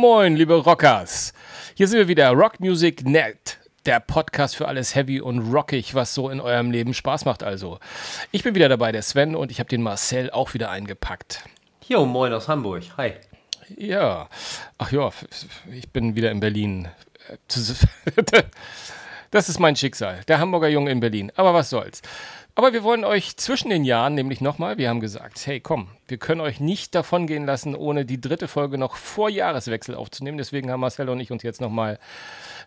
Moin, liebe Rockers. Hier sind wir wieder, Rock Music Net, der Podcast für alles heavy und rockig, was so in eurem Leben Spaß macht also. Ich bin wieder dabei, der Sven, und ich habe den Marcel auch wieder eingepackt. Jo, moin aus Hamburg. Hi. Ja, ach ja, ich bin wieder in Berlin. Das ist mein Schicksal, der Hamburger Junge in Berlin. Aber was soll's. Aber wir wollen euch zwischen den Jahren nämlich nochmal, wir haben gesagt, hey komm, wir können euch nicht davon gehen lassen, ohne die dritte Folge noch vor Jahreswechsel aufzunehmen. Deswegen haben Marcel und ich uns jetzt nochmal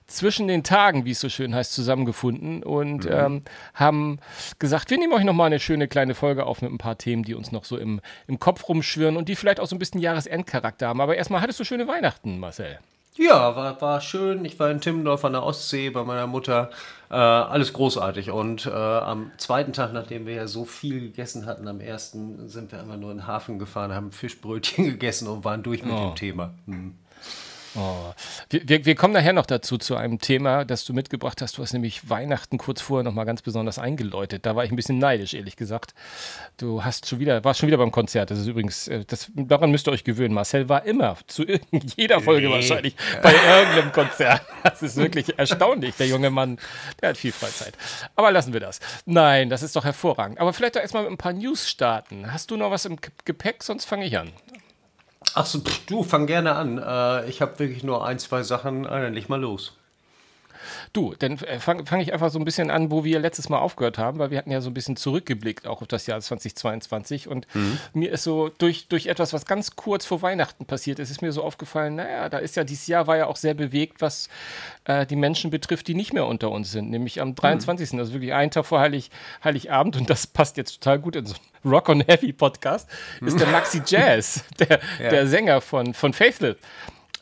zwischen den Tagen, wie es so schön heißt, zusammengefunden und mhm. ähm, haben gesagt, wir nehmen euch nochmal eine schöne kleine Folge auf mit ein paar Themen, die uns noch so im, im Kopf rumschwirren und die vielleicht auch so ein bisschen Jahresendcharakter haben. Aber erstmal hattest du schöne Weihnachten, Marcel. Ja, war, war schön. Ich war in Timmendorf an der Ostsee bei meiner Mutter. Äh, alles großartig. Und äh, am zweiten Tag, nachdem wir ja so viel gegessen hatten, am ersten sind wir einfach nur in den Hafen gefahren, haben Fischbrötchen gegessen und waren durch mit oh. dem Thema. Hm. Oh. Wir, wir, wir, kommen nachher noch dazu, zu einem Thema, das du mitgebracht hast. Du hast nämlich Weihnachten kurz vorher nochmal ganz besonders eingeläutet. Da war ich ein bisschen neidisch, ehrlich gesagt. Du hast schon wieder, warst schon wieder beim Konzert. Das ist übrigens, äh, das, daran müsst ihr euch gewöhnen. Marcel war immer, zu jeder Folge nee. wahrscheinlich, bei irgendeinem Konzert. Das ist wirklich erstaunlich. Der junge Mann, der hat viel Freizeit. Aber lassen wir das. Nein, das ist doch hervorragend. Aber vielleicht doch erstmal mit ein paar News starten. Hast du noch was im Gepäck? Sonst fange ich an. Ach so, pff, du, fang gerne an. Äh, ich habe wirklich nur ein, zwei Sachen. Äh, leg mal los. Du, dann äh, fange fang ich einfach so ein bisschen an, wo wir letztes Mal aufgehört haben, weil wir hatten ja so ein bisschen zurückgeblickt auch auf das Jahr 2022 und mhm. mir ist so durch, durch etwas, was ganz kurz vor Weihnachten passiert ist, ist mir so aufgefallen, naja, da ist ja dieses Jahr war ja auch sehr bewegt, was äh, die Menschen betrifft, die nicht mehr unter uns sind, nämlich am 23. Mhm. Also wirklich einen Tag vor Heilig, Heiligabend und das passt jetzt total gut in so einen Rock on Heavy Podcast, ist der Maxi Jazz, der, ja. der Sänger von, von Faithless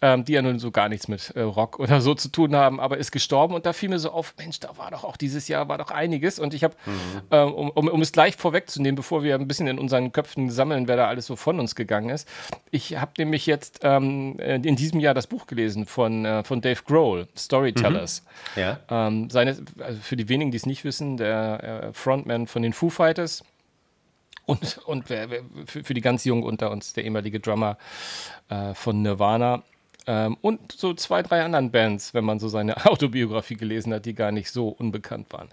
ähm, die ja nun so gar nichts mit äh, Rock oder so zu tun haben, aber ist gestorben und da fiel mir so auf, Mensch, da war doch auch dieses Jahr war doch einiges und ich habe, mhm. ähm, um, um, um, es gleich vorwegzunehmen, bevor wir ein bisschen in unseren Köpfen sammeln, wer da alles so von uns gegangen ist, ich habe nämlich jetzt ähm, in diesem Jahr das Buch gelesen von, äh, von Dave Grohl, Storytellers. Mhm. Ja. Ähm, seine, also für die wenigen, die es nicht wissen, der äh, Frontman von den Foo Fighters, und, und für, für, die ganz Jungen unter uns, der ehemalige Drummer äh, von Nirvana. Ähm, und so zwei, drei anderen Bands, wenn man so seine Autobiografie gelesen hat, die gar nicht so unbekannt waren.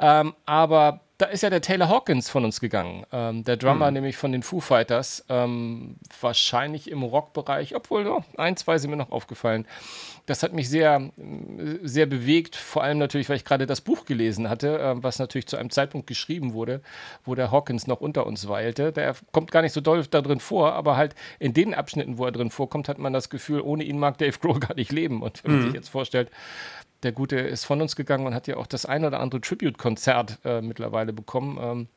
Ähm, aber da ist ja der Taylor Hawkins von uns gegangen. Ähm, der Drummer, mhm. nämlich von den Foo Fighters. Ähm, wahrscheinlich im Rockbereich, obwohl oh, ein, zwei sind mir noch aufgefallen. Das hat mich sehr, sehr bewegt, vor allem natürlich, weil ich gerade das Buch gelesen hatte, äh, was natürlich zu einem Zeitpunkt geschrieben wurde, wo der Hawkins noch unter uns weilte. Der kommt gar nicht so doll da drin vor, aber halt in den Abschnitten, wo er drin vorkommt, hat man das Gefühl, ohne ihn mag Dave Grohl gar nicht leben. Und wenn man mhm. sich jetzt vorstellt, der Gute ist von uns gegangen und hat ja auch das ein oder andere Tribute-Konzert äh, mittlerweile bekommen. Ähm,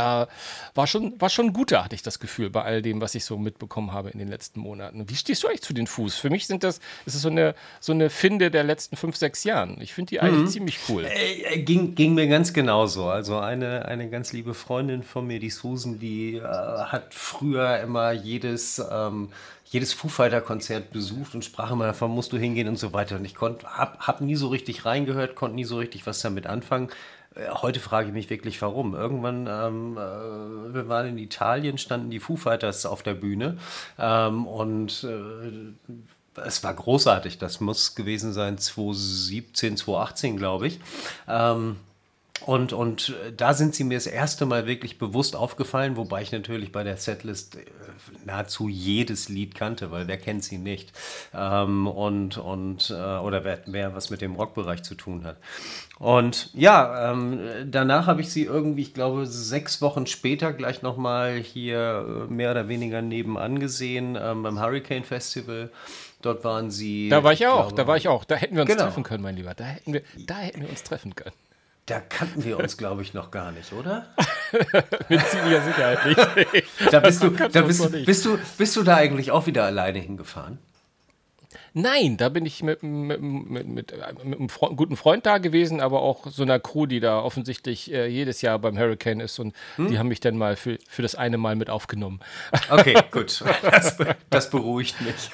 äh, war, schon, war schon guter, hatte ich das Gefühl, bei all dem, was ich so mitbekommen habe in den letzten Monaten. Wie stehst du eigentlich zu den Fuß? Für mich sind das, ist es so eine, so eine Finde der letzten fünf, sechs Jahren. Ich finde die eigentlich mhm. ziemlich cool. Äh, äh, ging, ging mir ganz genauso. Also eine, eine ganz liebe Freundin von mir, die Susan, die äh, hat früher immer jedes ähm, jedes Foo Fighter Konzert besucht und sprach immer davon, musst du hingehen und so weiter. Und ich konnte, hab, hab nie so richtig reingehört, konnte nie so richtig was damit anfangen. Äh, heute frage ich mich wirklich, warum. Irgendwann, ähm, äh, wir waren in Italien, standen die Foo Fighters auf der Bühne ähm, und äh, es war großartig. Das muss gewesen sein 2017, 2018, glaube ich. Ähm, und, und äh, da sind sie mir das erste Mal wirklich bewusst aufgefallen, wobei ich natürlich bei der Setlist äh, nahezu jedes Lied kannte, weil wer kennt sie nicht? Ähm, und, und, äh, oder wer, wer was mit dem Rockbereich zu tun hat. Und ja, ähm, danach habe ich sie irgendwie, ich glaube, sechs Wochen später gleich nochmal hier äh, mehr oder weniger nebenan gesehen ähm, beim Hurricane Festival. Dort waren sie. Da war ich auch, glaube, da war ich auch. Da hätten wir uns genau. treffen können, mein Lieber. Da hätten wir, da hätten wir uns treffen können. Da kannten wir uns, glaube ich, noch gar nicht, oder? Mit ziemlicher Sicherheit nicht. da bist du, da bist, bist, du, bist du da eigentlich auch wieder alleine hingefahren? Nein, da bin ich mit, mit, mit, mit, mit einem Freund, guten Freund da gewesen, aber auch so einer Crew, die da offensichtlich äh, jedes Jahr beim Hurricane ist und hm? die haben mich dann mal für, für das eine Mal mit aufgenommen. Okay, gut. Das, das beruhigt mich.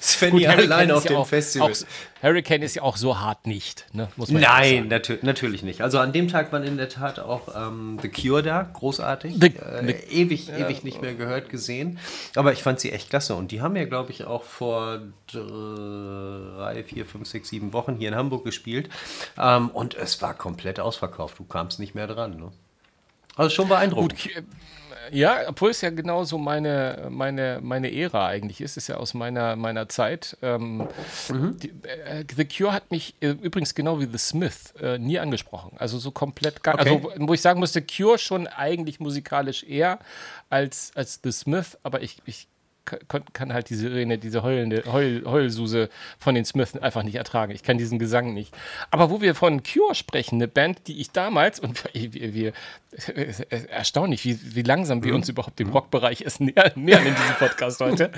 Svenny Gut, allein auf dem auch, Festival. Auch, Hurricane ist ja auch so hart nicht, ne? Nein, natür natürlich nicht. Also an dem Tag waren in der Tat auch ähm, The Cure da, großartig. The, äh, the, ewig, ja, ewig nicht mehr gehört, gesehen. Aber ich fand sie echt klasse. Und die haben ja, glaube ich, auch vor drei, vier, fünf, sechs, sieben Wochen hier in Hamburg gespielt. Ähm, und es war komplett ausverkauft. Du kamst nicht mehr dran. Ne? Also schon beeindruckend. Gut, ja, obwohl es ja genauso meine, meine, meine Ära eigentlich ist, ist ja aus meiner, meiner Zeit. Ähm, mhm. die, äh, The Cure hat mich äh, übrigens genau wie The Smith äh, nie angesprochen. Also so komplett gar okay. Also, wo ich sagen musste, Cure schon eigentlich musikalisch eher als, als The Smith, aber ich, ich kann, kann halt diese Sirene, diese heulende Heul, Heulsuse von den Smiths einfach nicht ertragen. Ich kann diesen Gesang nicht. Aber wo wir von Cure sprechen, eine Band, die ich damals, und wir, wir erstaunlich, wie, wie langsam wir mhm. uns überhaupt dem Rockbereich es nähern, in diesem Podcast heute,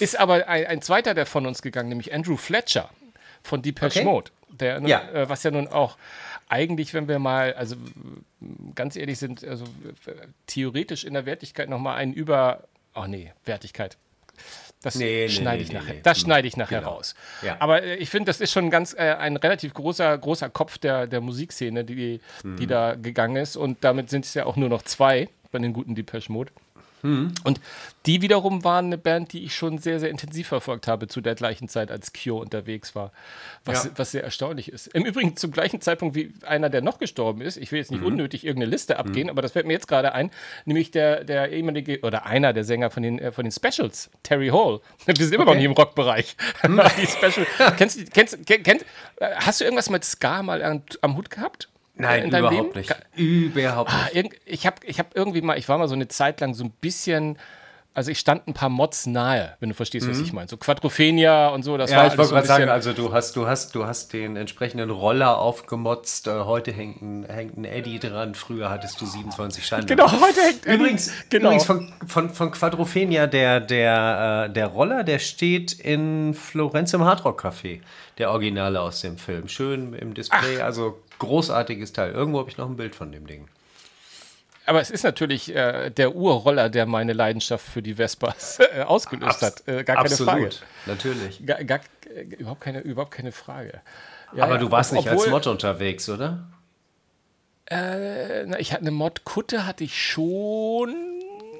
ist aber ein, ein zweiter, der von uns gegangen, nämlich Andrew Fletcher von Depeche okay. Mode. Der, ja. Äh, was ja nun auch eigentlich, wenn wir mal, also ganz ehrlich sind, also theoretisch in der Wertigkeit nochmal einen über, oh nee, Wertigkeit, das nee, schneide nee, ich, nee, nachher, das schneide ich nachher genau. raus. Ja. Aber äh, ich finde, das ist schon ganz äh, ein relativ großer, großer Kopf der, der Musikszene, die, mhm. die da gegangen ist. Und damit sind es ja auch nur noch zwei bei den guten Depeche Mode. Mhm. Und die wiederum waren eine Band, die ich schon sehr, sehr intensiv verfolgt habe zu der gleichen Zeit, als Cure unterwegs war. Was, ja. was sehr erstaunlich ist. Im Übrigen zum gleichen Zeitpunkt wie einer, der noch gestorben ist. Ich will jetzt nicht mhm. unnötig irgendeine Liste abgehen, mhm. aber das fällt mir jetzt gerade ein. Nämlich der, der ehemalige oder einer der Sänger von den, äh, von den Specials, Terry Hall. Wir sind immer okay. noch nicht im Rockbereich. Mhm. die Special. kennst, kennst, kennst, äh, hast du irgendwas mit Ska mal am, am Hut gehabt? Nein, überhaupt Leben? nicht. Überhaupt ah, nicht. ich habe ich hab irgendwie mal, ich war mal so eine Zeit lang so ein bisschen also ich stand ein paar Mods nahe, wenn du verstehst, mhm. was ich meine. So Quadrophenia und so, das ja, war ich wollte so gerade sagen, also du hast, du hast, du hast den entsprechenden Roller aufgemotzt. Äh, heute hängt ein, hängt ein Eddy dran. Früher hattest du 27 Scheine. Genau, heute hängt Übrigens, genau. übrigens von, von, von Quadrophenia, der, der, äh, der Roller, der steht in Florenz im Hardrock Café. Der Originale aus dem Film. Schön im Display, Ach. also großartiges Teil. Irgendwo habe ich noch ein Bild von dem Ding aber es ist natürlich äh, der Urroller, der meine Leidenschaft für die Vespas äh, ausgelöst Abs hat. Äh, gar keine absolut, Frage. Natürlich. Gar, gar, äh, überhaupt, keine, überhaupt keine Frage. Ja, aber ja, du warst ob, nicht obwohl, als Mod unterwegs, oder? Äh, na, ich hatte eine Mod-Kutte, hatte ich schon.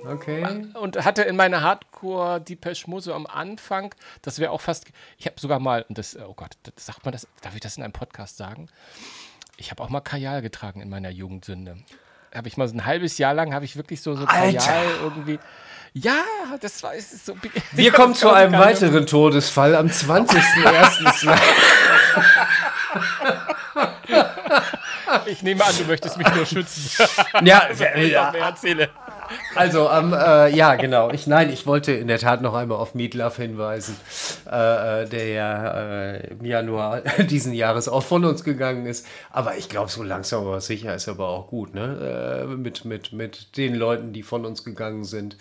Okay. Und hatte in meiner Hardcore Depeche Mode am Anfang, das wäre auch fast, ich habe sogar mal, und das, oh Gott, das, sagt man das, darf ich das in einem Podcast sagen? Ich habe auch mal Kajal getragen in meiner Jugendsünde habe ich mal so ein halbes Jahr lang, habe ich wirklich so, so Kajal irgendwie. Ja, das war ist so. Wir kommen zu einem weiteren Todesfall am 20.01. ich nehme an, du möchtest mich nur schützen. ja, ja, ja. erzähle. Also, ähm, äh, ja, genau. Ich, nein, ich wollte in der Tat noch einmal auf Meat Love hinweisen, äh, äh der ja äh, im Januar diesen Jahres auch von uns gegangen ist. Aber ich glaube, so langsam aber sicher ist aber auch gut, ne? Äh, mit, mit, mit den Leuten, die von uns gegangen sind.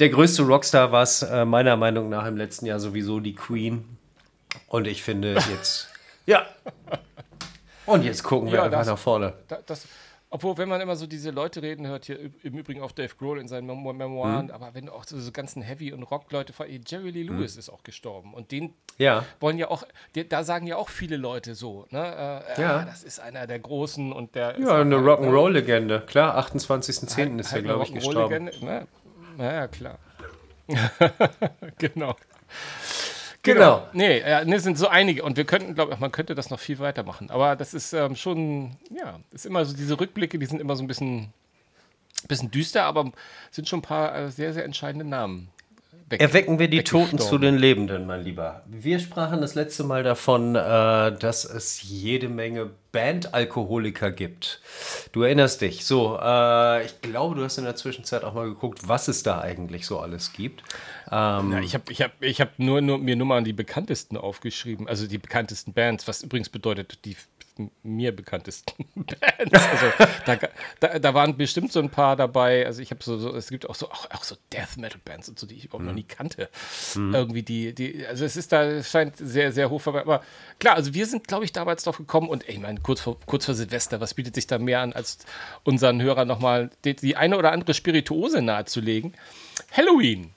Der größte Rockstar war es äh, meiner Meinung nach im letzten Jahr sowieso die Queen. Und ich finde jetzt. ja. Und jetzt gucken wir ja, einfach nach vorne. Das, das obwohl, wenn man immer so diese Leute reden hört, hier im Übrigen auf Dave Grohl in seinen Memoiren, mhm. aber wenn du auch so, so ganzen Heavy- und Rock-Leute, Jerry Lee mhm. Lewis mhm. ist auch gestorben und den ja. wollen ja auch, die, da sagen ja auch viele Leute so, ne? Äh, ja. Ah, das ist einer der Großen und der. Ja, eine Rock'n'Roll-Legende, klar, 28.10. Halt, ist er, halt glaube ich, gestorben. Ne? Naja, klar. genau. Genau. genau. Nee, nee, sind so einige. Und wir könnten, glaube ich, man könnte das noch viel weitermachen. Aber das ist ähm, schon, ja, ist immer so, diese Rückblicke, die sind immer so ein bisschen, bisschen düster, aber sind schon ein paar äh, sehr, sehr entscheidende Namen. Weg, Erwecken wir die Toten zu den Lebenden, mein Lieber. Wir sprachen das letzte Mal davon, äh, dass es jede Menge Bandalkoholiker gibt. Du erinnerst dich. So, äh, ich glaube, du hast in der Zwischenzeit auch mal geguckt, was es da eigentlich so alles gibt. Ähm, ja, ich habe ich hab, ich hab nur, nur, mir nur mal die bekanntesten aufgeschrieben, also die bekanntesten Bands, was übrigens bedeutet, die mir bekanntesten Bands. Also da, da, da, waren bestimmt so ein paar dabei. Also ich habe so, so, es gibt auch so auch, auch so Death Metal Bands und so, die ich überhaupt mhm. noch nie kannte. Mhm. Irgendwie die, die, also es ist da, es scheint sehr, sehr hoch vorbei. Aber klar, also wir sind, glaube ich, damals drauf gekommen und ey, ich meine, kurz vor, kurz vor Silvester, was bietet sich da mehr an, als unseren Hörern nochmal die, die eine oder andere Spirituose nahezulegen? Halloween.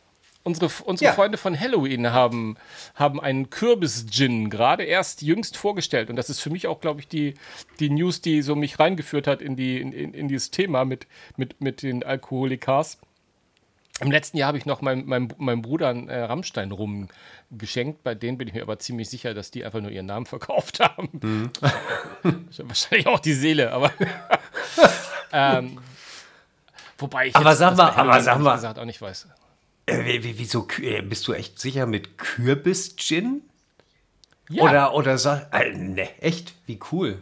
Unsere, unsere Ja. Freunde von Halloween haben, haben einen Kürbis-Gin gerade erst jüngst vorgestellt. Und das ist für mich auch, glaube ich, die, die News, die so mich reingeführt hat in, die, in, in, in dieses Thema mit, mit, mit den Alkoholikars. Im letzten Jahr habe ich noch meinem, meinem, meinem Bruder einen äh, Rammstein rum geschenkt. Bei denen bin ich mir aber ziemlich sicher, dass die einfach nur ihren Namen verkauft haben. Mhm. Wahrscheinlich auch die Seele, aber. ähm, wobei ich Aber jetzt sag mal, aber sag mal. gesagt auch nicht weiß. Äh, wie- wie- wieso, äh, bist du echt sicher mit Kürbis-Gin? Ja. Oder, oder sag, äh, ne, echt, wie cool.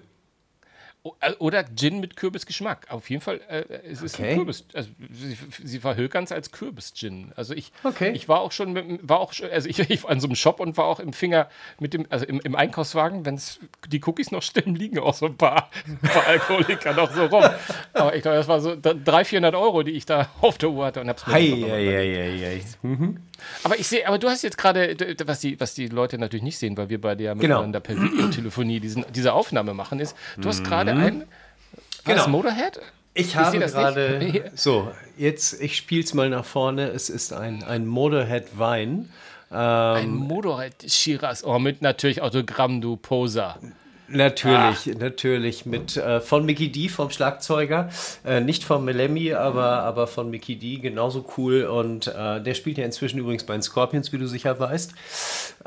Äh, Oder Gin mit Kürbisgeschmack. Auf jeden Fall, äh, es ist Okay. ein Kürbis. Also, sie, sie verhökern es als Kürbis-Gin. Also ich, Okay. ich war auch schon, mit, war auch schon, also ich, ich war an so einem Shop und war auch im Finger mit dem, also im, im Einkaufswagen, wenn die Cookies noch stimmen, liegen auch so ein paar, ein paar Alkoholiker noch so rum. Aber ich glaube, das war so da- 300, 400 Euro, die ich da auf der Uhr hatte und hab's mir Hei, hei, hei, hei. Aber ich sehe, aber du hast jetzt gerade, was die, was die Leute natürlich nicht sehen, weil wir bei der Genau. miteinander per Videotelefonie diesen, diese Aufnahme machen, ist, du hast gerade ein war Genau. Motorhead? Ich habe das gerade, so, jetzt, ich spiele es mal nach vorne. Es ist ein, ein Motorhead Wein. Ein Motorhead Shiraz. Oh, mit natürlich Autogramm, du Poser. Natürlich, natürlich mit äh, von Mickey D vom Schlagzeuger, äh, nicht von Melemi, aber, aber von Mickey D, genauso cool und äh, der spielt ja inzwischen übrigens bei den Scorpions, wie du sicher weißt.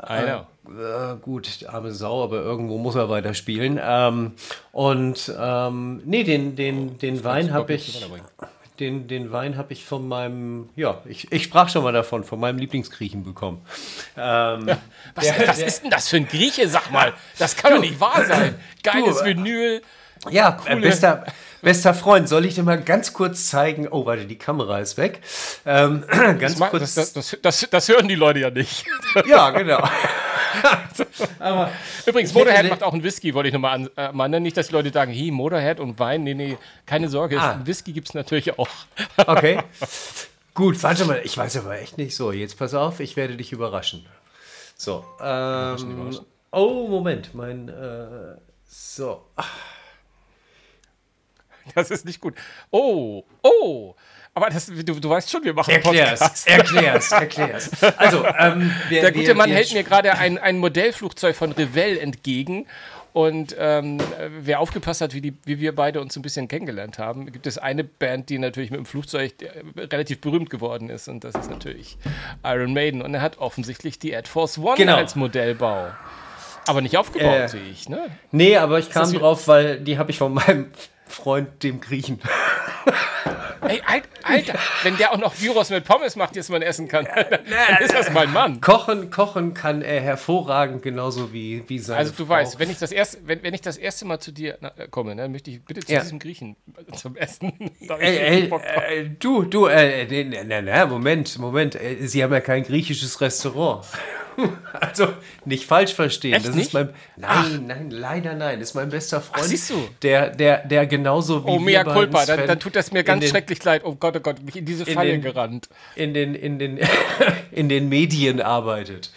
I know. Äh, gut, arme Sau, aber irgendwo muss er weiterspielen. Ähm, und ähm, nee, den, den, den Wein habe ich. Den, den Wein habe ich von meinem, ja, ich, ich sprach schon mal davon, von meinem Lieblingsgriechen bekommen. Ähm, Was, was ist denn das für ein Grieche, sag mal? Das kann doch nicht wahr sein. Geiles Du, äh, Vinyl. Ja, äh, bester, bester Freund, soll ich dir mal ganz kurz zeigen? Oh, warte, die Kamera ist weg. Ähm, ganz Das, kurz. das, das, das, das hören die Leute ja nicht. ja, genau. Übrigens, Ich hätte Motorhead ne- macht auch einen Whisky, wollte ich nochmal an, äh, nennen. Nicht, dass die Leute sagen, hi, Motorhead und Wein. Nee, nee, keine Sorge. Ah. Whisky gibt es natürlich auch. Okay. Gut, warte mal, ich weiß aber echt nicht so. Jetzt pass auf, ich werde dich überraschen. So. Ähm, oh, Moment, mein. Äh, so. Das ist nicht gut. Oh, oh. Aber das, du, du weißt schon, wir machen Erklär's, Podcast. erklär's, erklär's. Also, ähm, wir, Der gute wir, Mann wir hält mir gerade ein, ein Modellflugzeug von Revell entgegen. Und ähm, äh, wer aufgepasst hat, wie, die, wie wir beide uns ein bisschen kennengelernt haben, gibt es eine Band, die natürlich mit dem Flugzeug äh, relativ berühmt geworden ist. Und das ist natürlich Iron Maiden. Und er hat offensichtlich die Air Force One Genau. als Modellbau. Aber nicht aufgebaut, Äh, sehe ich. Ne? Nee, aber ich kam drauf, weil die habe ich von meinem Freund, dem Griechen. Ey, Al- Alter, wenn der auch noch Gyros mit Pommes macht, jetzt man essen kann, dann ist das mein Mann. Kochen, kochen kann er hervorragend, genauso wie, wie seine Also du Frau. weißt, wenn ich das erste, wenn, wenn ich das erste Mal zu dir na, äh, komme, dann möchte ich bitte zu Ja. diesem Griechen zum Essen. Ey, ey, äh, du, du, äh, nee, nee, nee, Moment, Moment. äh, Sie haben ja kein griechisches Restaurant. Also, nicht falsch verstehen. Echt das nicht? ist mein. Nein, nein, leider nein. Das ist mein bester Freund. siehst du? Der, der, der genauso wie oh, mea culpa, dann, dann tut das mir in ganz den, schrecklich leid. Oh Gott, oh Gott, mich in diese in Falle den- gerannt. In den, in den, in den Medien arbeitet.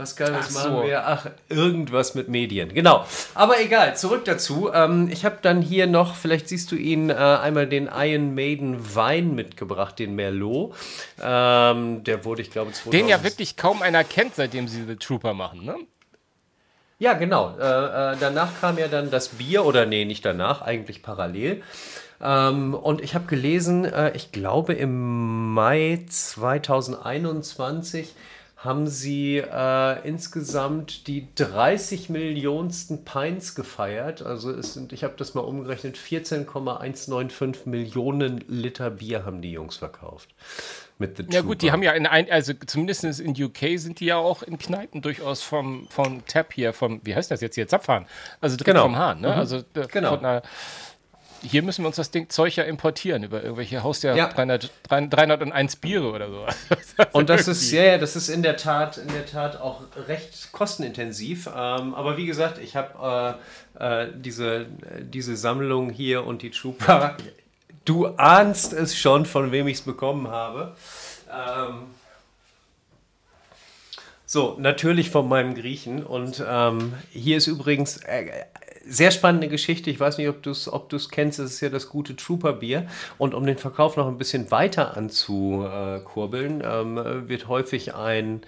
Pascal, was Ach machen so. wir? Ach, irgendwas mit Medien. Genau. Aber egal, zurück dazu. Ähm, ich habe dann hier noch, vielleicht siehst du ihn, äh, einmal den Iron Maiden Wein mitgebracht, den Merlot. Ähm, der wurde, ich glaube, 2000. Den ja wirklich kaum einer kennt, seitdem sie The Trooper machen, ne? Ja, genau. Äh, äh, danach kam ja dann das Bier, oder nee, nicht danach, eigentlich parallel. Ähm, und ich habe gelesen, äh, ich glaube im Mai 2021 haben sie äh, insgesamt die 30 Millionensten Pints gefeiert. Also es sind, ich habe das mal umgerechnet, 14,195 Millionen Liter Bier haben die Jungs verkauft. Mit The Ja gut, die Trooper. haben ja in ein, also zumindest in UK sind die ja auch in Kneipen durchaus vom, vom Tab hier, vom, wie heißt das jetzt hier, Zapfhahn. Also direkt Genau. vom Hahn, ne? Also äh, Genau. von einer, hier müssen wir uns das Ding Zeug ja importieren über irgendwelche Haus der Ja. 300, 301 Biere oder so. Und das ist, ja, ja, das ist in der Tat, in der Tat auch recht kostenintensiv. Ähm, aber wie gesagt, ich habe äh, äh, diese, diese Sammlung hier und die Trooper. Du ahnst es schon, von wem ich es bekommen habe. Ähm, so, natürlich von meinem Griechen. Und ähm, hier ist übrigens, äh, sehr spannende Geschichte. Ich weiß nicht, ob du es ob kennst. Das ist ja das gute Trooper-Bier. Und um den Verkauf noch ein bisschen weiter anzukurbeln, ähm, wird häufig ein,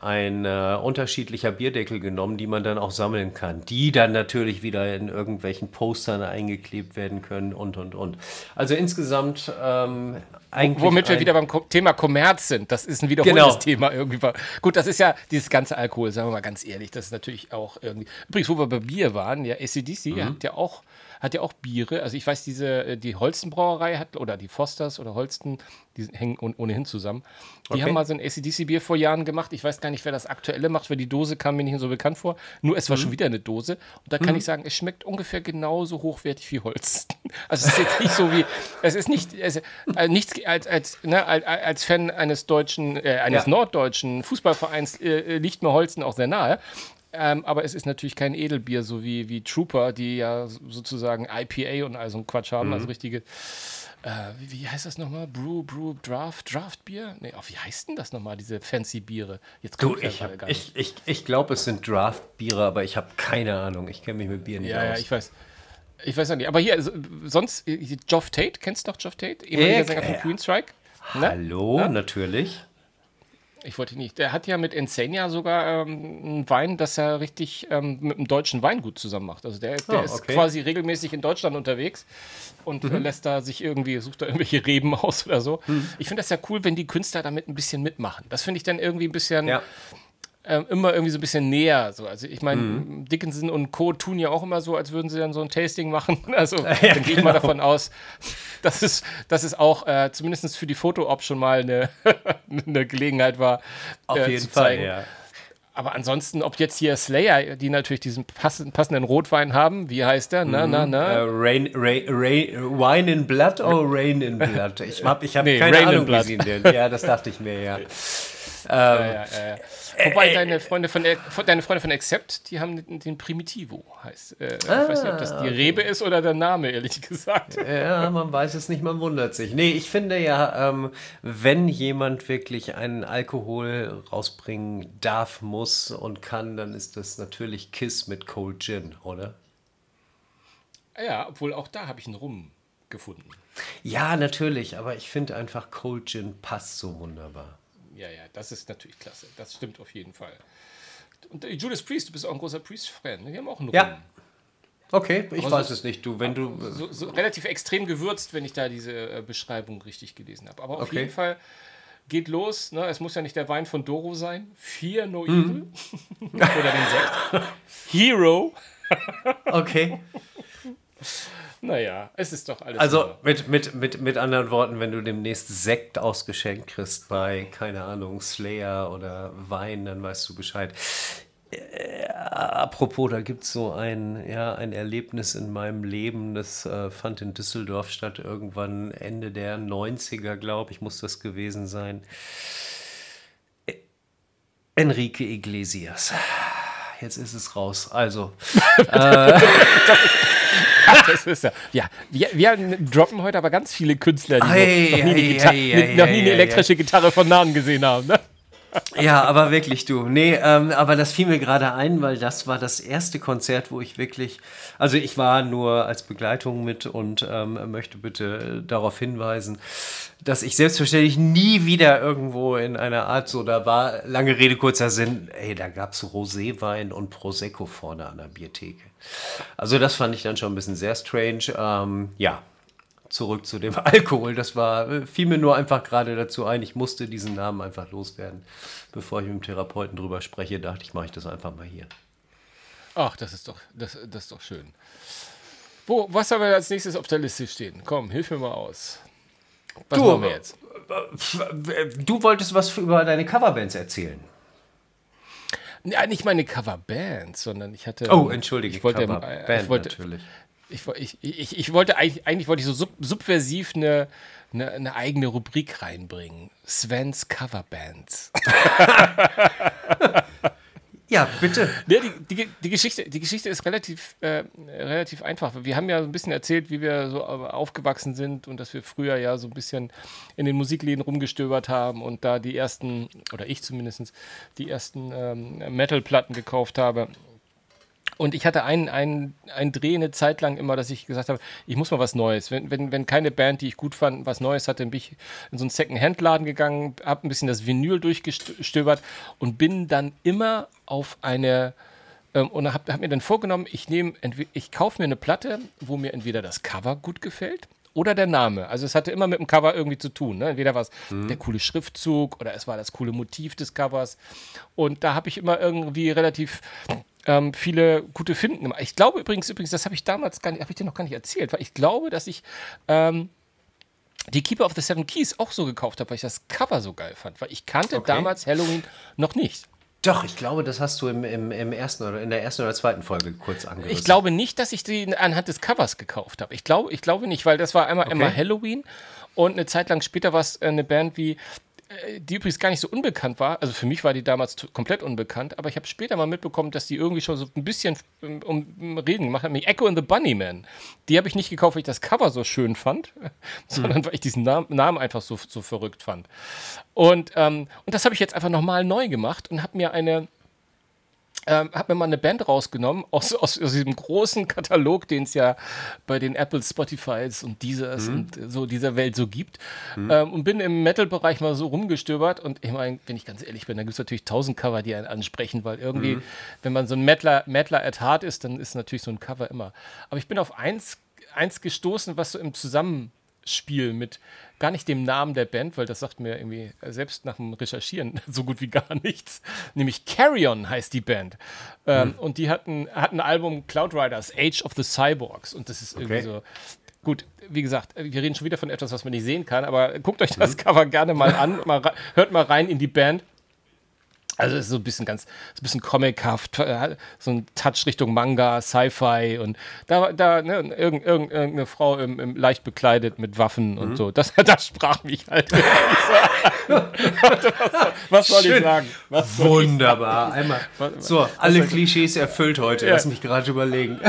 ein äh, unterschiedlicher Bierdeckel genommen, die man dann auch sammeln kann, die dann natürlich wieder in irgendwelchen Postern eingeklebt werden können und und und. Also insgesamt ähm, eigentlich. Womit wir wieder beim Ko Thema Kommerz sind. Das ist ein wiederholtes genau. Thema irgendwie. Gut, das ist ja dieses ganze Alkohol, sagen wir mal ganz ehrlich, das ist natürlich auch irgendwie. Übrigens, wo wir bei Bier waren, ja, ACDC mhm. hat ja auch hat ja auch Biere. Also ich weiß, diese, äh, die Holstenbrauerei hat, oder die Fosters oder Holsten, die hängen ohnehin zusammen. Die okay. haben mal so ein ACDC-Bier vor Jahren gemacht. Ich weiß gar nicht, wer das aktuelle macht, weil die Dose kam mir nicht so bekannt vor. Nur es war mhm. schon wieder eine Dose. Und da kann mhm. ich sagen, es schmeckt ungefähr genauso hochwertig wie Holsten. Also es ist jetzt nicht so wie, es ist nicht, es, also nichts als, als, ne, als Fan eines deutschen, äh, eines ja. norddeutschen Fußballvereins äh, äh, liegt mir Holsten auch sehr nahe. Ähm, aber es ist natürlich kein Edelbier, so wie, wie Trooper, die ja sozusagen IPA und all so einen Quatsch haben, also mhm. also richtige. Äh, wie, wie, heißt das nochmal? Brew, Brew, Draft, Draft Bier? Nee, oh, wie heißt denn das nochmal, diese fancy Biere? Jetzt du, ich, ich, ich, ich glaube, es sind Draft Biere, aber ich habe keine Ahnung. Ich kenne mich mit Bier nicht ja, aus. Ja, ich weiß. Ich weiß auch nicht. Aber hier, also, sonst, Geoff Tate, kennst du noch Geoff Tate? Ehemaliger Sänger von Queenstrike? Ne? Hallo, ja? natürlich. Ich wollte nicht. Der hat ja mit Insania sogar ähm, einen Wein, das er richtig ähm, mit einem deutschen Weingut zusammen macht. Also der, der oh, ist quasi regelmäßig in Deutschland unterwegs und mhm. lässt da sich irgendwie, sucht da irgendwelche Reben aus oder so. Mhm. Ich finde das ja cool, wenn die Künstler damit ein bisschen mitmachen. Das finde ich dann irgendwie ein bisschen. Ja ähm, immer irgendwie so ein bisschen näher. So. Also ich meine, mhm. Dickinson und Co. tun ja auch immer so, als würden sie dann so ein Tasting machen. Also ja, dann gehe ich genau. mal davon aus, dass es, dass es auch äh, zumindest für die Foto-Op schon mal eine, eine Gelegenheit war. Auf äh, jeden Fall, ja. Aber ansonsten, ob jetzt hier Slayer, die natürlich diesen passenden, passenden Rotwein haben, wie heißt der? Na, na, na. Uh, rain, rain, rain, Wine in Blood oder Rain in Blood? Ich habe ich hab nee, keine Rain Ahnung, wie sie den. Ja, das dachte ich mir, ja. ähm, ja, ja, ja. Wobei äh, deine Freunde von, deine Freunde von Accept, die haben den, Primitivo, heißt. Äh, ah, ich weiß nicht, ob das die okay. Rebe ist oder der Name, ehrlich gesagt. Ja, man weiß es nicht, man wundert sich. Nee, ich finde ja, ähm, wenn jemand wirklich einen Alkohol rausbringen darf, muss und kann, dann ist das natürlich Kiss mit Cold Gin, oder? Ja, obwohl auch da habe ich einen Rum gefunden. Ja, natürlich, aber ich finde einfach Cold Gin passt so wunderbar ja, ja, das ist natürlich klasse. Das stimmt auf jeden Fall. Und äh, Judas Priest, du bist auch ein großer Priest-Fan. Ne? Die haben auch einen Rum. Ja. Okay, ich weiß es nicht. Du, wenn du so, so, relativ extrem gewürzt, wenn ich da diese äh, Beschreibung richtig gelesen habe. Aber auf okay. jeden Fall geht los. Ne? Es muss ja nicht der Wein von Doro sein. Fear No Evil mhm. oder den Sekt. Hero. okay. Naja, es ist doch alles. Also mit, mit, mit, mit anderen Worten, wenn du demnächst Sekt ausgeschenkt kriegst bei, keine Ahnung, Slayer oder Wein, dann weißt du Bescheid. Äh, apropos, da gibt es so ein, ja, ein Erlebnis in meinem Leben, das äh, fand in Düsseldorf statt, irgendwann Ende der 90er, glaube ich, muss das gewesen sein. Enrique Iglesias. Jetzt ist es raus. Also. äh, das ist ja. ja wir, wir, droppen heute aber ganz viele Künstler, die ei, noch, nie, ei, ei, ei, noch nie eine elektrische Gitarre von Nahen gesehen haben. Ne? Ja, aber wirklich du. Nee, ähm, aber das fiel mir gerade ein, weil das war das erste Konzert, wo ich wirklich, also ich war nur als Begleitung mit und ähm, möchte bitte darauf hinweisen, dass ich selbstverständlich nie wieder irgendwo in einer Art so, da war, lange Rede, kurzer Sinn, ey, da gab es Roséwein und Prosecco vorne an der Biertheke. Also das fand ich dann schon ein bisschen sehr strange. Ähm, ja, zurück zu dem Alkohol. Das war, fiel mir nur einfach gerade dazu ein. Ich musste diesen Namen einfach loswerden. Bevor ich mit dem Therapeuten drüber spreche, dachte ich, mache ich das einfach mal hier. Ach, das ist doch, das, das ist doch schön. Wo, was haben wir als nächstes auf der Liste stehen? Komm, hilf mir mal aus. Was du, machen wir jetzt? Du wolltest was über deine Coverbands erzählen. Ja, nicht meine Coverbands, sondern ich hatte. Oh, entschuldige, ich wollte, Coverband ich wollte, natürlich. Ich, ich, ich, ich, wollte eigentlich, eigentlich wollte ich so sub, subversiv eine, eine, eine, eigene Rubrik reinbringen. Svens Coverbands. Ja, bitte. Ja, die, die, die, Geschichte, die Geschichte ist relativ, äh, relativ einfach. Wir haben ja so ein bisschen erzählt, wie wir so aufgewachsen sind und dass wir früher ja so ein bisschen in den Musikläden rumgestöbert haben und da die ersten, oder ich zumindest, die ersten ähm, Metal-Platten gekauft habe. Und ich hatte einen, einen, einen Dreh eine Zeit lang immer, dass ich gesagt habe, ich muss mal was Neues. Wenn, wenn, wenn keine Band, die ich gut fand, was Neues hatte, bin ich in so einen Second-Hand-Laden gegangen, habe ein bisschen das Vinyl durchgestöbert und bin dann immer auf eine ähm, und habe hab mir dann vorgenommen, ich nehme, ich kaufe mir eine Platte, wo mir entweder das Cover gut gefällt oder der Name. Also es hatte immer mit dem Cover irgendwie zu tun. Ne? Entweder war es mhm. der coole Schriftzug oder es war das coole Motiv des Covers. Und da habe ich immer irgendwie relativ ähm, viele gute Finden gemacht. Ich glaube übrigens, übrigens, das habe ich damals gar nicht, habe ich dir noch gar nicht erzählt, weil ich glaube, dass ich ähm, die Keeper of the Seven Keys auch so gekauft habe, weil ich das Cover so geil fand, weil ich kannte okay. damals Halloween noch nicht. Doch, ich glaube, das hast du im, im, im, ersten oder in der ersten oder zweiten Folge kurz angerissen. Ich glaube nicht, dass ich die anhand des Covers gekauft habe. Ich glaube, ich glaube nicht, weil das war einmal okay. immer Halloween und eine Zeit lang später war es eine Band wie äh, die übrigens gar nicht so unbekannt war. Also für mich war die damals komplett unbekannt, aber ich habe später mal mitbekommen, dass die irgendwie schon so ein bisschen um, um Reden gemacht haben. Echo and the Bunnyman. Die habe ich nicht gekauft, weil ich das Cover so schön fand, mhm. sondern weil ich diesen Namen, Namen einfach so, so verrückt fand. Und, ähm, und das habe ich jetzt einfach nochmal neu gemacht und habe mir eine ähm, habe mir mal eine Band rausgenommen aus, aus, aus diesem großen Katalog, den es ja bei den Apple Spotifys und Deezers mhm. und so dieser Welt so gibt. Mhm. Ähm, und bin im Metal-Bereich mal so rumgestöbert. Und ich meine, wenn ich ganz ehrlich bin, da gibt es natürlich tausend Cover, die einen ansprechen, weil irgendwie, mhm. wenn man so ein Metaler, Metaler at Heart ist, dann ist natürlich so ein Cover immer. Aber ich bin auf eins, eins gestoßen, was so im Zusammenspiel mit gar nicht dem Namen der Band, weil das sagt mir irgendwie selbst nach dem Recherchieren so gut wie gar nichts. Nämlich Carrion heißt die Band. Ähm, hm. Und die hatten, hatten ein Album Cloud Riders, Age of the Cyborgs. Und das ist okay. irgendwie so. Gut, wie gesagt, wir reden schon wieder von etwas, was man nicht sehen kann, aber guckt euch das mhm. Cover gerne mal an, mal, hört mal rein in die Band. Also es ist so ein bisschen ganz, so ein bisschen comichaft, äh, so ein Touch Richtung Manga, Sci-Fi und da, da ne, irgend, irgend, irgendeine Frau im, im, leicht bekleidet mit Waffen mhm. und so. Das, das sprach mich halt. was, soll ich sagen? Soll Wunderbar. Ich Einmal. So, alle Klischees erfüllt heute. Ja. Lass mich gerade überlegen.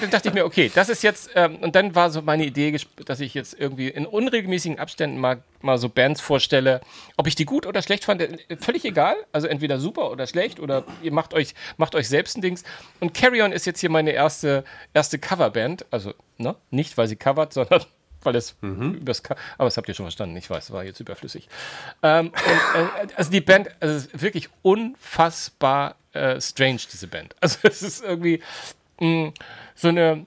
dann dachte ich mir, okay, das ist jetzt, ähm, und dann war so meine Idee, dass ich jetzt irgendwie in unregelmäßigen Abständen mal, mal so Bands vorstelle. Ob ich die gut oder schlecht fand, äh, völlig egal. Also entweder super oder schlecht oder ihr macht euch, macht euch selbst ein Dings. Und Carry On ist jetzt hier meine erste, erste Coverband. Also, ne? Nicht, weil sie covert, sondern weil es mhm. übers Ka aber das habt ihr schon verstanden, ich weiß, war jetzt überflüssig. Ähm, und, äh, also die Band, also wirklich unfassbar äh, strange, diese Band. Also es ist irgendwie, mh, so eine,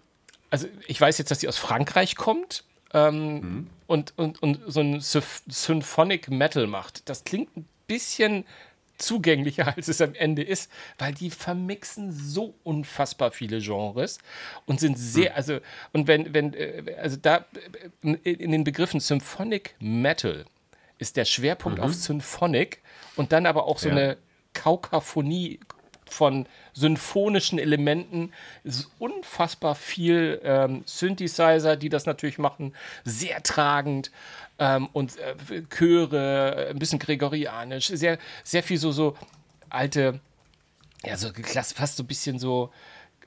also ich weiß jetzt, dass die aus Frankreich kommt ähm, mhm. und, und, und so ein Symphonic Metal macht. Das klingt ein bisschen zugänglicher, als es am Ende ist, weil die vermixen so unfassbar viele Genres und sind sehr, mhm. also, und wenn, wenn, äh, also da in den Begriffen Symphonic Metal ist der Schwerpunkt mhm. auf Symphonic und dann aber auch so ja. eine Kaukaphonie von symphonischen Elementen. Es ist unfassbar viel ähm, Synthesizer, die das natürlich machen, sehr tragend. Ähm, und äh, Chöre, ein bisschen gregorianisch, sehr, sehr viel so, so alte, ja, so fast so ein bisschen so,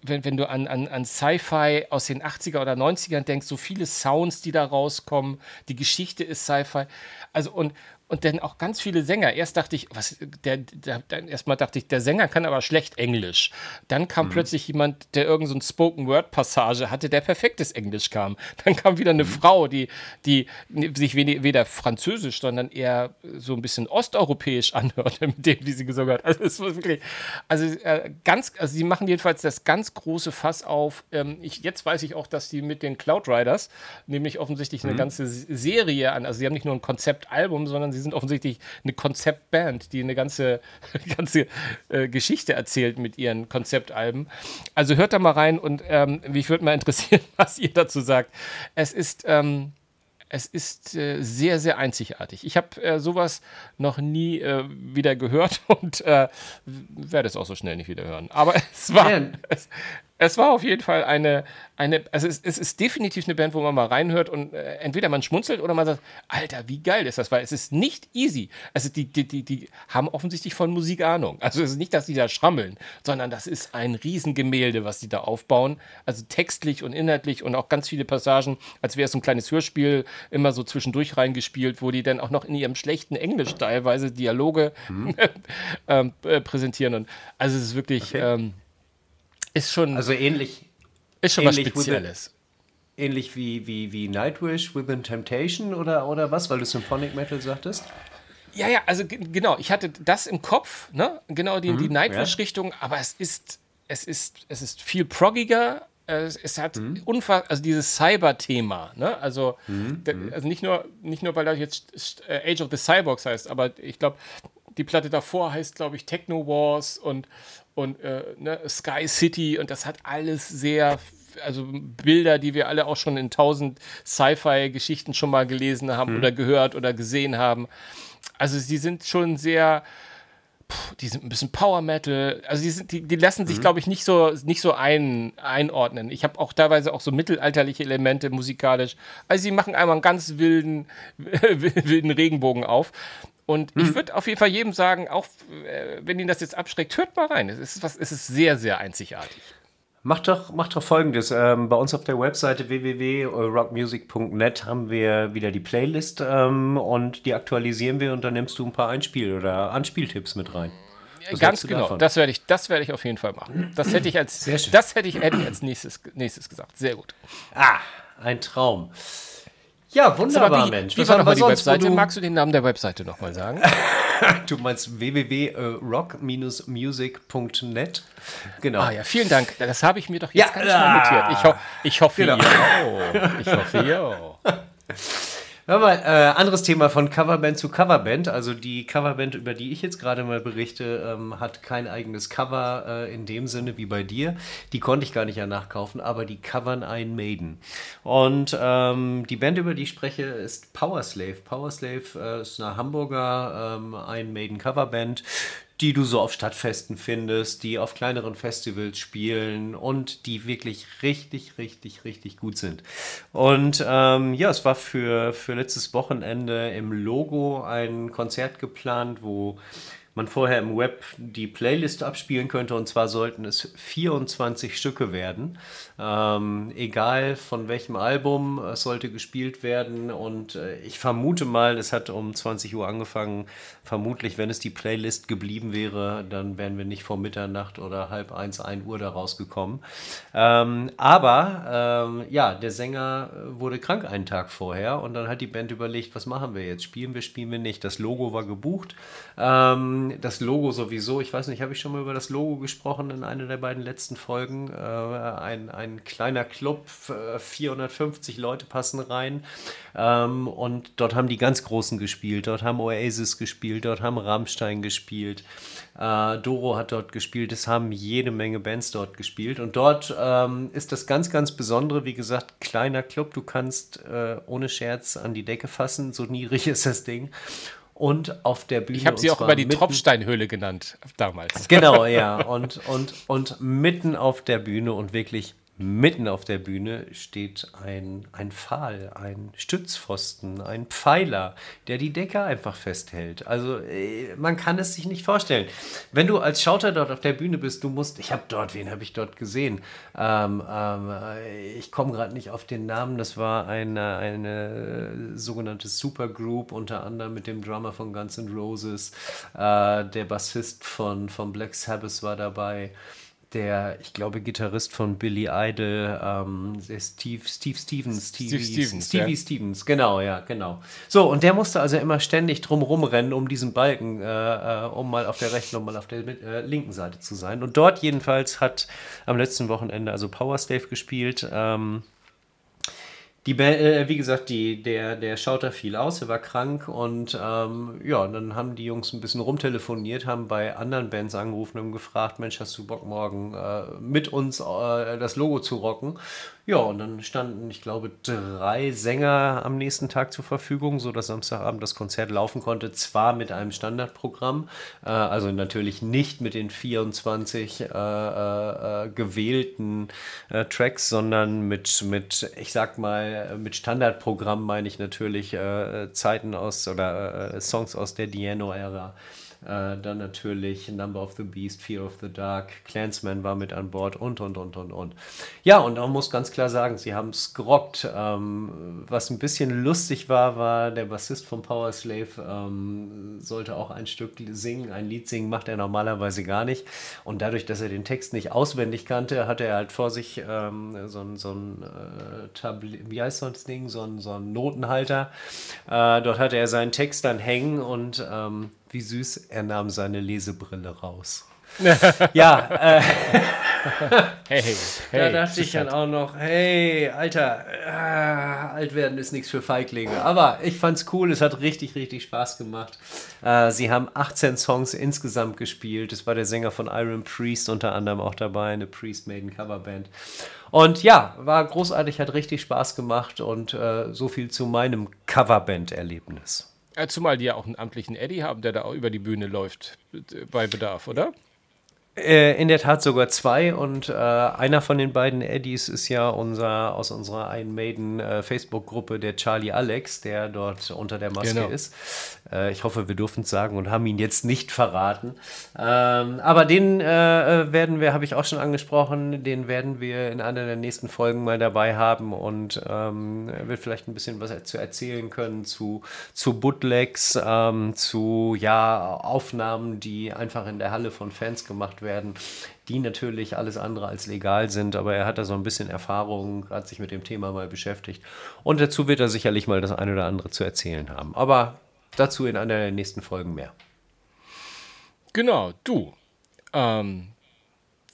wenn, wenn du an, an, an Sci-Fi aus den 80er oder 90ern denkst, so viele Sounds, die da rauskommen, die Geschichte ist Sci-Fi. Also und, und dann auch ganz viele Sänger. Erst dachte ich, was, der, der, der erstmal dachte ich, der Sänger kann aber schlecht Englisch. Dann kam mhm. plötzlich jemand, der irgendein so Spoken-Word-Passage hatte, der perfektes Englisch kam. Dann kam wieder eine mhm. Frau, die, die sich weder Französisch, sondern eher so ein bisschen osteuropäisch anhörte, mit dem, wie sie gesungen hat. Also es war wirklich, also äh, ganz, also sie machen jedenfalls das ganz große Fass auf. Ähm, ich, jetzt weiß ich auch, dass die mit den Cloud Riders nämlich offensichtlich mhm. eine ganze Serie an, also sie haben nicht nur ein Konzeptalbum, sondern sie sind offensichtlich eine Konzeptband, die eine ganze, ganze äh, Geschichte erzählt mit ihren Konzeptalben. Also hört da mal rein und ähm, mich würde mal interessieren, was ihr dazu sagt. Es ist. Ähm, es ist äh, sehr, sehr einzigartig. Ich habe äh, sowas noch nie äh, wieder gehört und äh, werde es auch so schnell nicht wieder hören. Aber es war, es, es war auf jeden Fall eine, eine also es, es, ist definitiv eine Band, wo man mal reinhört und äh, entweder man schmunzelt oder man sagt, Alter, wie geil ist das, weil es ist nicht easy. Also die, die, die, die haben offensichtlich von Musik Ahnung. Also es ist nicht, dass die da schrammeln, sondern das ist ein Riesengemälde, was die da aufbauen. Also textlich und inhaltlich und auch ganz viele Passagen, als wäre es so ein kleines Hörspiel, immer so zwischendurch reingespielt, wo die dann auch noch in ihrem schlechten Englisch teilweise Dialoge mhm. ähm, äh, präsentieren. Und also es ist wirklich. Okay. Ähm, ist schon. Also ähnlich. Ist schon ähnlich was Spezielles. Within, ähnlich wie, wie, wie Nightwish Within Temptation oder, oder was, weil du Symphonic Metal sagtest? Ja, ja, also genau, ich hatte das im Kopf, ne? Genau die, mhm, die Nightwish-Richtung, ja. aber es ist, es ist, es ist viel proggiger. Es, es hat mhm. unfassbar, also dieses Cyber-Thema, ne? Also, mhm, mhm. also nicht nur, nicht nur, weil da jetzt äh, Age of the Cyborgs heißt, aber ich glaube, die Platte davor heißt, glaube ich, Techno Wars und, und äh, ne, Sky City und das hat alles sehr, also Bilder, die wir alle auch schon in tausend Sci-Fi-Geschichten schon mal gelesen haben mhm. oder gehört oder gesehen haben. Also sie sind schon sehr, die sind ein bisschen Power Metal. Also die, sind, die, die lassen sich, mhm. glaube ich, nicht so, nicht so ein, einordnen. Ich habe auch teilweise auch so mittelalterliche Elemente musikalisch. Also sie machen einmal einen ganz wilden, wilden Regenbogen auf. Und hm. ich würde auf jeden Fall jedem sagen, auch äh, wenn ihn das jetzt abschreckt, hört mal rein. Es ist, was, es ist sehr, sehr einzigartig. Macht doch, macht doch folgendes. Ähm, bei uns auf der Webseite www.rockmusic.net haben wir wieder die Playlist ähm, und die aktualisieren wir und dann nimmst du ein paar Einspiel- oder Anspieltipps mit rein. Was Ganz genau, davon? das werde ich, das werde ich auf jeden Fall machen. Das hätte ich als, das hätte ich, hätte ich als nächstes, nächstes gesagt. Sehr gut. Ah, ein Traum. Ja, wunderbar, wie, Mensch. Wie war nochmal die Webseite? Du Magst du den Namen der Webseite nochmal sagen? du meinst www.rock-music.net. Genau. Ah ja, vielen Dank. Das habe ich mir doch jetzt ja, ganz schnell notiert. Ich, ho ich hoffe, genau. ihr auch. Ich hoffe, ihr auch. Hör mal, äh, anderes Thema von Coverband zu Coverband. Also die Coverband, über die ich jetzt gerade mal berichte, ähm, hat kein eigenes Cover äh, in dem Sinne wie bei dir. Die konnte ich gar nicht ja nachkaufen, aber die covern ein Maiden. Und ähm, die Band, über die ich spreche, ist Powerslave. Powerslave äh, ist eine Hamburger ähm, ein Maiden Coverband die du so auf Stadtfesten findest, die auf kleineren Festivals spielen und die wirklich richtig, richtig, richtig gut sind. Und ähm, ja, es war für, für letztes Wochenende im Logo ein Konzert geplant, wo man vorher im Web die Playlist abspielen könnte. Und zwar sollten es 24 Stücke werden. Ähm, egal von welchem Album, es sollte gespielt werden. Und äh, ich vermute mal, es hat um 20 Uhr angefangen. Vermutlich, wenn es die Playlist geblieben wäre, dann wären wir nicht vor Mitternacht oder halb eins, ein Uhr da rausgekommen. Ähm, aber ähm, ja, der Sänger wurde krank einen Tag vorher und dann hat die Band überlegt, was machen wir jetzt? Spielen wir, spielen wir nicht? Das Logo war gebucht. Ähm, das Logo sowieso, ich weiß nicht, habe ich schon mal über das Logo gesprochen in einer der beiden letzten Folgen? Äh, ein, ein kleiner Club, 450 Leute passen rein. Ähm, und dort haben die ganz Großen gespielt. Dort haben Oasis gespielt, dort haben Rammstein gespielt. Äh, Doro hat dort gespielt. Es haben jede Menge Bands dort gespielt. Und dort ähm, ist das ganz, ganz Besondere, wie gesagt, kleiner Club. Du kannst äh, ohne Scherz an die Decke fassen. So niedrig ist das Ding und auf der Bühne. Ich habe sie auch über die Tropfsteinhöhle genannt damals. Genau, ja. Und, und, und mitten auf der Bühne und wirklich Mitten auf der Bühne steht ein, ein Pfahl, ein Stützpfosten, ein Pfeiler, der die Decke einfach festhält. Also äh, man kann es sich nicht vorstellen. Wenn du als Schauter dort auf der Bühne bist, du musst, ich habe dort, wen habe ich dort gesehen? Ähm, ähm, ich komme gerade nicht auf den Namen, das war eine, eine sogenannte Supergroup, unter anderem mit dem Drummer von Guns N' Roses, äh, der Bassist von, von Black Sabbath war dabei der, ich glaube, Gitarrist von Billy Idol, ähm, Steve, Steve Stevens, Steve, Steve Stevens, Stevie ja. Stevens, genau, ja, genau. So, und der musste also immer ständig drum rumrennen, um diesen Balken, äh, äh um mal auf der rechten und mal auf der äh, linken Seite zu sein. Und dort jedenfalls hat am letzten Wochenende also Power Stave gespielt. Ähm, die äh, wie gesagt, die, der, der Schauter fiel aus, er war krank und ähm, ja, dann haben die Jungs ein bisschen rumtelefoniert, haben bei anderen Bands angerufen und gefragt, Mensch, hast du Bock morgen äh, mit uns äh, das Logo zu rocken? Ja, und dann standen, ich glaube, drei Sänger am nächsten Tag zur Verfügung, sodass Samstagabend das Konzert laufen konnte. Zwar mit einem Standardprogramm, äh, also natürlich nicht mit den 24 äh, äh, gewählten äh, Tracks, sondern mit, mit, ich sag mal, mit Standardprogramm meine ich natürlich äh, Zeiten aus oder äh, Songs aus der Diano-Ära. Äh, dann natürlich Number of the Beast, Fear of the Dark, Clansman war mit an Bord und, und, und, und, und. Ja, und man muss ganz klar sagen, sie haben es gerockt. Ähm, was ein bisschen lustig war, war der Bassist von Power Slave ähm, sollte auch ein Stück singen, ein Lied singen, macht er normalerweise gar nicht. Und dadurch, dass er den Text nicht auswendig kannte, hatte er halt vor sich ähm, so ein, so ein äh, Tablet, wie heißt das Ding, so ein, so ein Notenhalter. Äh, dort hatte er seinen Text dann hängen und ähm, wie süß, er nahm seine Lesebrille raus. ja, äh, hey, hey, da dachte ich dann auch noch, hey, Alter, äh, alt werden ist nichts für Feiglinge. Aber ich fand's cool, es hat richtig, richtig Spaß gemacht. Äh, sie haben 18 Songs insgesamt gespielt. Es war der Sänger von Iron Priest unter anderem auch dabei, eine Priest Maiden Coverband. Und ja, war großartig, hat richtig Spaß gemacht und äh, so viel zu meinem Coverband-Erlebnis. Zumal die ja auch einen amtlichen Eddie haben, der da auch über die Bühne läuft bei Bedarf, oder? Äh, in der Tat sogar zwei und äh, einer von den beiden Eddies ist ja unser aus unserer Iron Maiden äh, Facebook-Gruppe der Charlie Alex, der dort unter der Maske genau. ist. Äh, ich hoffe, wir dürfen es sagen und haben ihn jetzt nicht verraten. Ähm, aber den äh, werden wir, habe ich auch schon angesprochen, den werden wir in einer der nächsten Folgen mal dabei haben und ähm, wird vielleicht ein bisschen was zu erzählen können zu, zu Bootlegs, ähm, zu ja, Aufnahmen, die einfach in der Halle von Fans gemacht werden die natürlich alles andere als legal sind, aber er hat da so ein bisschen Erfahrung, hat sich mit dem Thema mal beschäftigt und dazu wird er sicherlich mal das eine oder andere zu erzählen haben. Aber Dazu in einer der nächsten Folgen mehr. Genau, du. Ähm,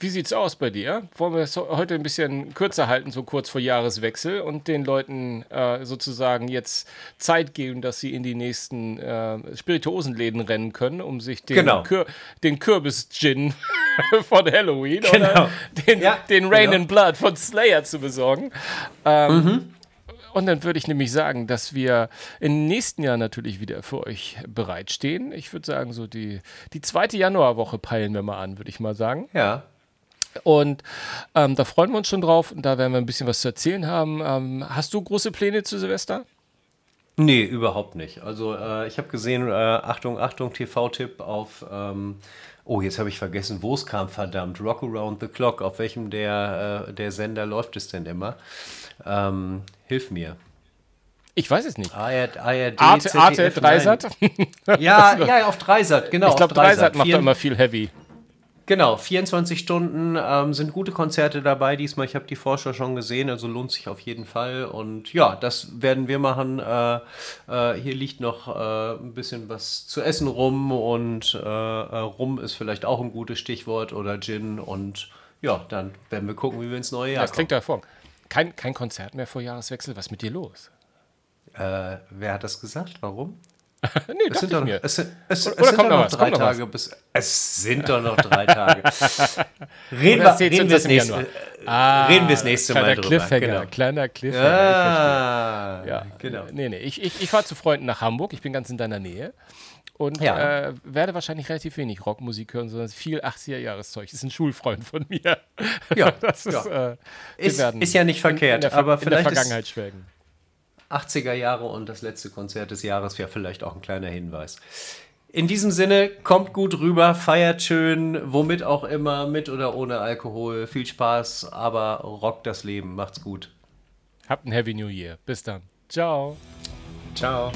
wie sieht's aus bei dir? Wollen wir es heute ein bisschen kürzer halten, so kurz vor Jahreswechsel und den Leuten äh, sozusagen jetzt Zeit geben, dass sie in die nächsten äh, Spirituosenläden rennen können, um sich den, genau. Kür den Kürbis-Gin von Halloween genau. oder den, ja, den Rain genau. in Blood von Slayer zu besorgen. Ähm, mhm. Und dann würde ich nämlich sagen, dass wir im nächsten Jahr natürlich wieder für euch bereitstehen. Ich würde sagen, so die, die zweite Januarwoche peilen wir mal an, würde ich mal sagen. Ja. Und ähm, da freuen wir uns schon drauf und da werden wir ein bisschen was zu erzählen haben. Ähm, hast du große Pläne zu Silvester? Nee, überhaupt nicht. Also äh, ich habe gesehen, äh, Achtung, Achtung, TV-Tipp auf, ähm, oh, jetzt habe ich vergessen, wo es kam, verdammt, Rock Around the Clock, auf welchem der, äh, der Sender läuft es denn immer? Ähm, hilf mir. Ich weiß es nicht. ARD, ARD Arte, Arte Dreisat? ja, ja, auf Dreisat, genau. Ich glaube, Dreisat macht da immer viel Heavy. Genau, 24 Stunden ähm, sind gute Konzerte dabei diesmal. Ich habe die Vorschau schon gesehen, also lohnt sich auf jeden Fall. Und ja, das werden wir machen. Äh, äh, hier liegt noch äh, ein bisschen was zu essen rum und äh, äh, rum ist vielleicht auch ein gutes Stichwort oder Gin. Und ja, dann werden wir gucken, wie wir ins neue Jahr Das klingt hervorragend. Kein, kein Konzert mehr vor Jahreswechsel. Was ist mit dir los? Äh, wer hat das gesagt? Warum? nee, es sind, doch, mir. Es, es, es sind doch noch was, drei Tage bis. Es sind doch noch drei Tage. reden, wir, reden, wir das nächste, ah, reden wir das nächste Mal drüber. Cliffhanger, genau. Kleiner Cliffhanger. Ah, ja, genau. Nee, nee. Ich, ich, ich fahre zu Freunden nach Hamburg. Ich bin ganz in deiner Nähe. Und ja. äh, werde wahrscheinlich relativ wenig Rockmusik hören, sondern viel 80er-Jahreszeug. Das ist ein Schulfreund von mir. Ja, das ist, ja. Äh, ist, ist, ja nicht verkehrt, in, in aber vielleicht. In der Vergangenheit schwelgen. 80er Jahre und das letzte Konzert des Jahres wäre vielleicht auch ein kleiner Hinweis. In diesem Sinne, kommt gut rüber, feiert schön, womit auch immer, mit oder ohne Alkohol. Viel Spaß, aber rockt das Leben. Macht's gut. Habt ein Happy New Year. Bis dann. Ciao. Ciao.